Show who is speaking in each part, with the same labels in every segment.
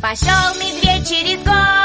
Speaker 1: Пошел медведь через гору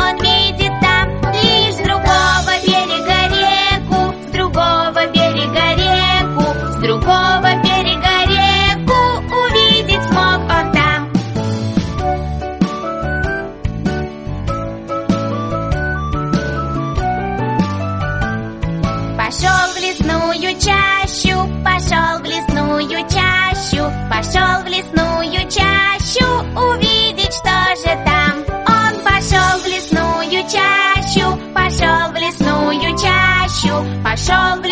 Speaker 1: он видит там лишь с другого берега реку, с другого берега реку, с другого берега реку увидеть смог он там. Пошел в лесную чащу, пошел в лесную чащу, пошел в лесную чащу увидеть 上帝